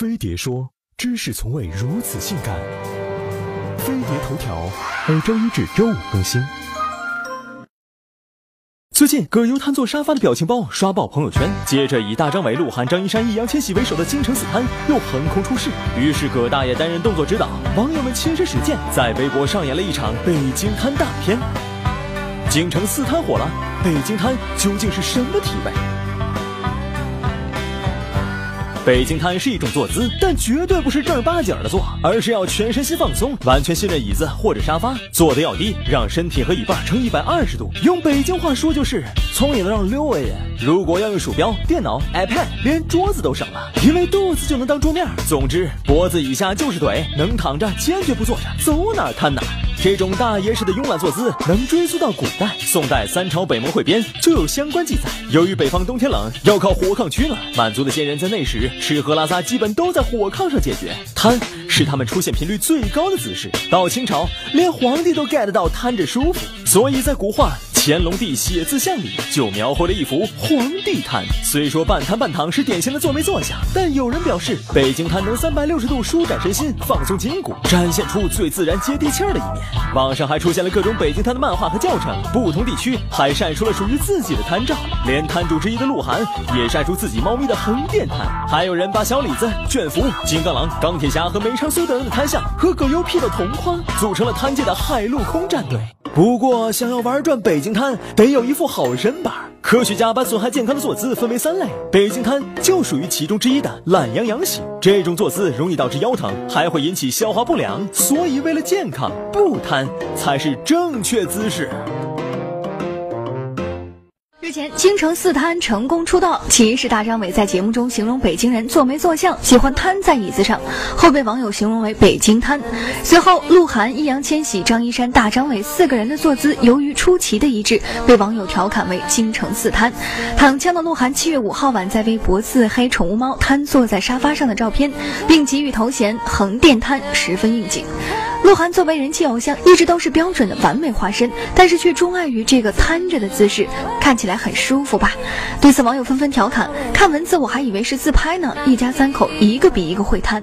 飞碟说：“知识从未如此性感。”飞碟头条每周一至周五更新。最近，葛优瘫坐沙发的表情包刷爆朋友圈。接着，以大张伟、鹿晗、张一山、易烊千玺为首的京城四瘫又横空出世。于是，葛大爷担任动作指导，网友们亲身实践，在微博上演了一场北京瘫大片。京城四瘫火了，北京瘫究竟是什么体位？北京瘫是一种坐姿，但绝对不是正儿八经的坐，而是要全身心放松，完全信任椅子或者沙发，坐的要低，让身体和椅背成一百二十度。用北京话说就是聪明的让溜哎呀！如果要用鼠标、电脑、iPad，连桌子都省了，因为肚子就能当桌面。总之，脖子以下就是腿，能躺着坚决不坐着，走哪瘫哪。这种大爷式的慵懒坐姿能追溯到古代，宋代三朝北盟会编就有相关记载。由于北方冬天冷，要靠火炕取暖，满族的先人在那时吃喝拉撒基本都在火炕上解决，瘫是他们出现频率最高的姿势。到清朝，连皇帝都 get 到瘫着舒服，所以在古画。乾隆帝写字像里就描绘了一幅皇帝瘫，虽说半瘫半躺是典型的坐没坐下，但有人表示北京瘫能三百六十度舒展身心，放松筋骨，展现出最自然接地气儿的一面。网上还出现了各种北京瘫的漫画和教程，不同地区还晒出了属于自己的瘫照，连摊主之一的鹿晗也晒出自己猫咪的横店摊，还有人把小李子、卷福、金刚狼、钢铁侠和梅长苏等人的摊像和葛优 P 的同框，组成了瘫界的海陆空战队。不过，想要玩转北京瘫，得有一副好身板。科学家把损害健康的坐姿分为三类，北京瘫就属于其中之一的懒羊羊型。这种坐姿容易导致腰疼，还会引起消化不良，所以为了健康，不瘫才是正确姿势。京城四瘫成功出道，起因是大张伟在节目中形容北京人坐没坐相，喜欢瘫在椅子上，后被网友形容为“北京瘫”。随后，鹿晗、易烊千玺、张一山、大张伟四个人的坐姿由于出奇的一致，被网友调侃为“京城四瘫”。躺枪的鹿晗七月五号晚在微博自黑宠物猫瘫坐在沙发上的照片，并给予头衔“横店瘫”，十分应景。鹿晗作为人气偶像，一直都是标准的完美化身，但是却钟爱于这个瘫着的姿势，看起来很舒服吧？对此，网友纷纷调侃：看文字我还以为是自拍呢，一家三口一个比一个会瘫。